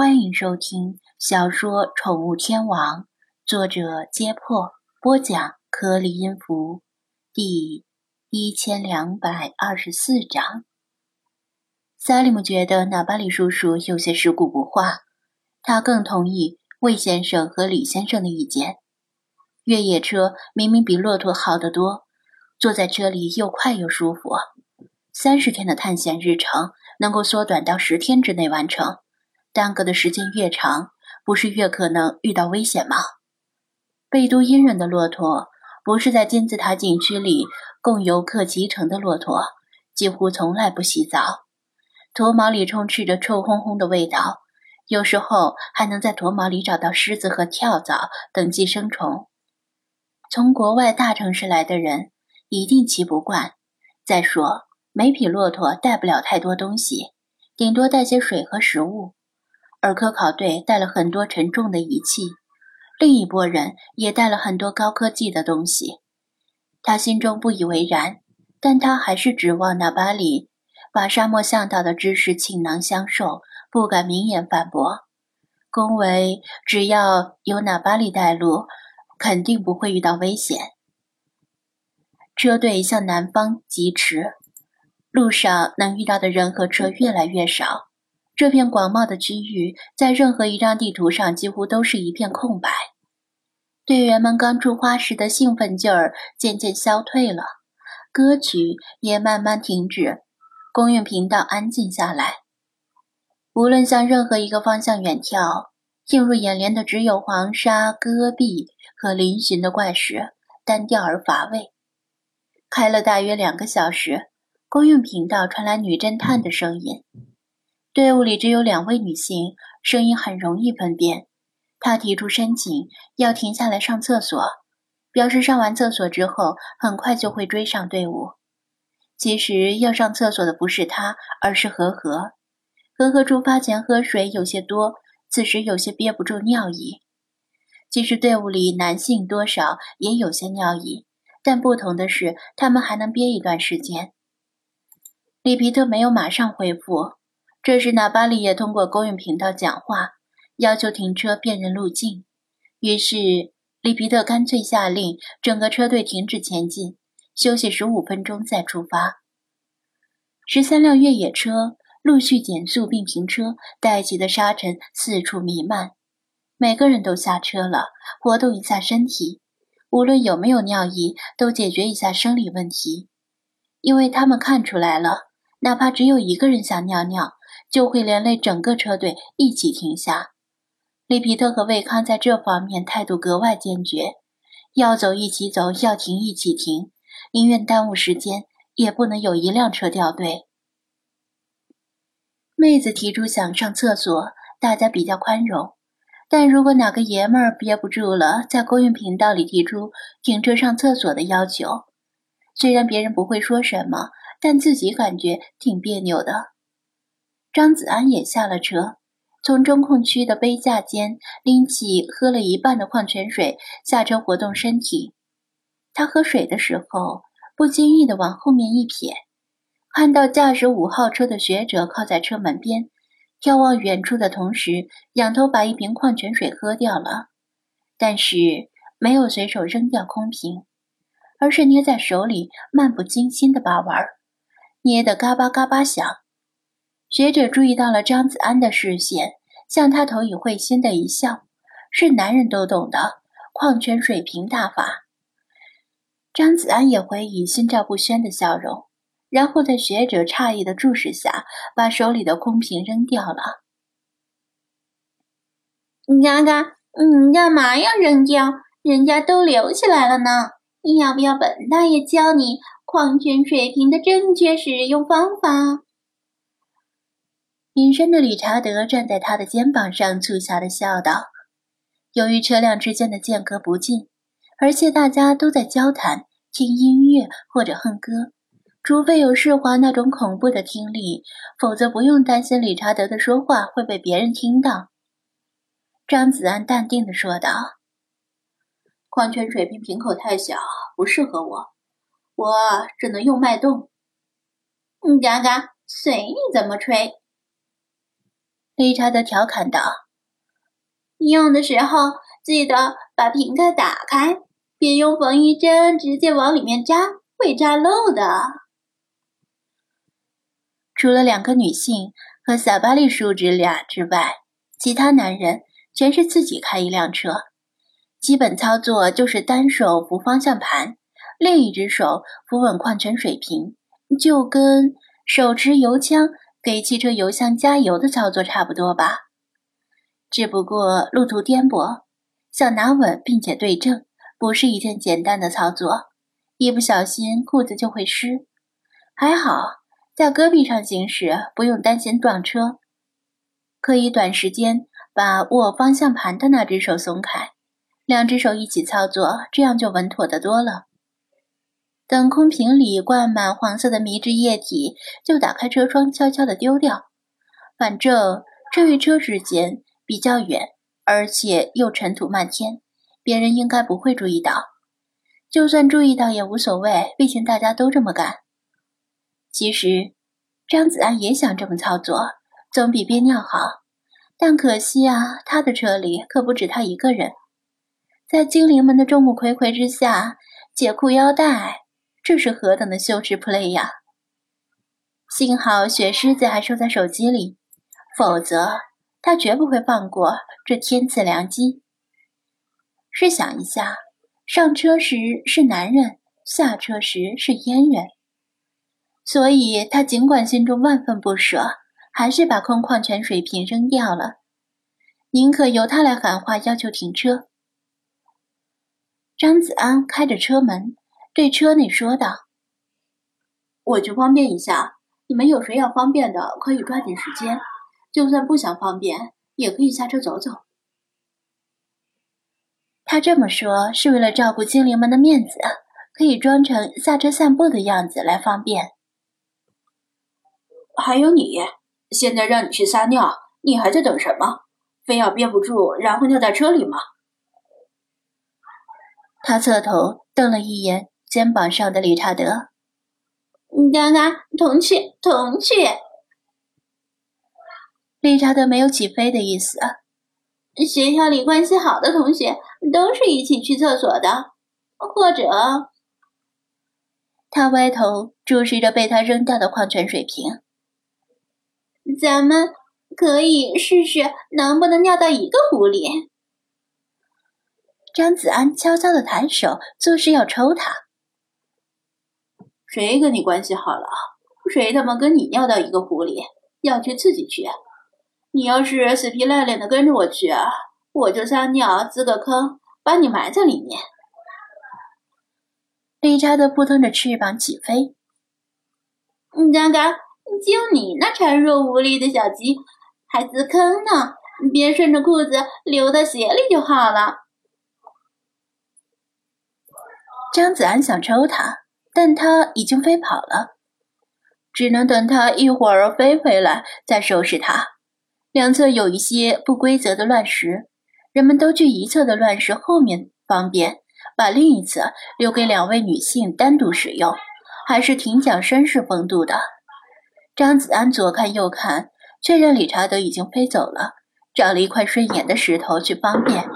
欢迎收听小说《宠物天王》，作者：揭破，播讲：颗粒音符，第一千两百二十四章。萨利姆觉得纳巴里叔叔有些食古不化，他更同意魏先生和李先生的意见。越野车明明比骆驼好得多，坐在车里又快又舒服。三十天的探险日程能够缩短到十天之内完成。耽搁的时间越长，不是越可能遇到危险吗？贝都因人的骆驼，不是在金字塔景区里供游客骑乘的骆驼，几乎从来不洗澡。驼毛里充斥着臭烘烘的味道，有时候还能在驼毛里找到虱子和跳蚤等寄生虫。从国外大城市来的人一定骑不惯。再说，每匹骆驼带不了太多东西，顶多带些水和食物。而科考队带了很多沉重的仪器，另一拨人也带了很多高科技的东西。他心中不以为然，但他还是指望纳巴里把沙漠向导的知识倾囊相授，不敢明言反驳，恭维只要有纳巴里带路，肯定不会遇到危险。车队向南方疾驰，路上能遇到的人和车越来越少。这片广袤的区域，在任何一张地图上几乎都是一片空白。队员们刚出发时的兴奋劲儿渐渐消退了，歌曲也慢慢停止，公运频道安静下来。无论向任何一个方向远眺，映入眼帘的只有黄沙、戈壁和嶙峋的怪石，单调而乏味。开了大约两个小时，公用频道传来女侦探的声音。队伍里只有两位女性，声音很容易分辨。她提出申请，要停下来上厕所，表示上完厕所之后很快就会追上队伍。其实要上厕所的不是她，而是和和。和和出发前喝水有些多，此时有些憋不住尿意。其实队伍里男性多少也有些尿意，但不同的是，他们还能憋一段时间。里皮特没有马上回复。这时，纳巴里也通过公用频道讲话，要求停车辨认路径。于是，里皮特干脆下令整个车队停止前进，休息十五分钟再出发。十三辆越野车陆续减速并停车，带起的沙尘四处弥漫。每个人都下车了，活动一下身体，无论有没有尿意，都解决一下生理问题。因为他们看出来了，哪怕只有一个人想尿尿。就会连累整个车队一起停下。利皮特和魏康在这方面态度格外坚决，要走一起走，要停一起停，宁愿耽误时间，也不能有一辆车掉队。妹子提出想上厕所，大家比较宽容；但如果哪个爷们儿憋不住了，在公用频道里提出停车上厕所的要求，虽然别人不会说什么，但自己感觉挺别扭的。张子安也下了车，从中控区的杯架间拎起喝了一半的矿泉水，下车活动身体。他喝水的时候，不经意地往后面一瞥，看到驾驶五号车的学者靠在车门边，眺望远处的同时，仰头把一瓶矿泉水喝掉了，但是没有随手扔掉空瓶，而是捏在手里，漫不经心地把玩，捏得嘎巴嘎巴响。学者注意到了张子安的视线，向他投以会心的一笑，是男人都懂的矿泉水瓶大法。张子安也回以心照不宣的笑容，然后在学者诧异的注视下，把手里的空瓶扔掉了。嘎嘎，嗯，干嘛要扔掉？人家都留起来了呢。你要不要本大爷教你矿泉水瓶的正确使用方法？隐身的理查德站在他的肩膀上，促狭地笑道：“由于车辆之间的间隔不近，而且大家都在交谈、听音乐或者哼歌，除非有世华那种恐怖的听力，否则不用担心理查德的说话会被别人听到。”张子安淡定地说道：“矿泉水瓶瓶口太小，不适合我，我只能用脉动。”“嗯嘎嘎，随你怎么吹。”理查德调侃道：“用的时候记得把瓶盖打开，别用缝衣针直接往里面扎，会扎漏的。”除了两个女性和萨巴利叔侄俩之外，其他男人全是自己开一辆车。基本操作就是单手扶方向盘，另一只手扶稳矿泉水瓶，就跟手持油枪给汽车油箱加油的操作差不多吧。只不过路途颠簸，想拿稳并且对正，不是一件简单的操作，一不小心裤子就会湿。还好在戈壁上行驶，不用担心撞车，可以短时间把握方向盘的那只手松开。两只手一起操作，这样就稳妥的多了。等空瓶里灌满黄色的迷之液体，就打开车窗，悄悄地丢掉。反正车与车之间比较远，而且又尘土漫天，别人应该不会注意到。就算注意到也无所谓，毕竟大家都这么干。其实张子安也想这么操作，总比憋尿好。但可惜啊，他的车里可不止他一个人。在精灵们的众目睽睽之下解裤腰带，这是何等的羞耻 play 呀！幸好雪狮子还收在手机里，否则他绝不会放过这天赐良机。试想一下，上车时是男人，下车时是阉人，所以他尽管心中万分不舍，还是把空矿泉水瓶扔掉了，宁可由他来喊话要求停车。张子安开着车门，对车内说道：“我去方便一下，你们有谁要方便的，可以抓紧时间。就算不想方便，也可以下车走走。”他这么说是为了照顾精灵们的面子，可以装成下车散步的样子来方便。还有你，现在让你去撒尿，你还在等什么？非要憋不住，然后尿在车里吗？他侧头瞪了一眼肩膀上的理查德，“你刚刚同去，同去。”理查德没有起飞的意思。学校里关系好的同学都是一起去厕所的，或者……他歪头注视着被他扔掉的矿泉水瓶。咱们可以试试能不能尿到一个壶里。张子安悄悄的抬手，作势要抽他。谁跟你关系好了？谁他妈跟你尿到一个壶里？要去自己去。你要是死皮赖脸的跟着我去，我就撒尿滋个坑，把你埋在里面。理查德扑腾着翅膀起飞。刚刚就你那孱弱无力的小鸡，还滋坑呢？别顺着裤子流到鞋里就好了。张子安想抽他，但它已经飞跑了，只能等它一会儿飞回来再收拾它。两侧有一些不规则的乱石，人们都去一侧的乱石后面方便，把另一侧留给两位女性单独使用，还是挺讲绅士风度的。张子安左看右看，确认理查德已经飞走了，找了一块顺眼的石头去方便。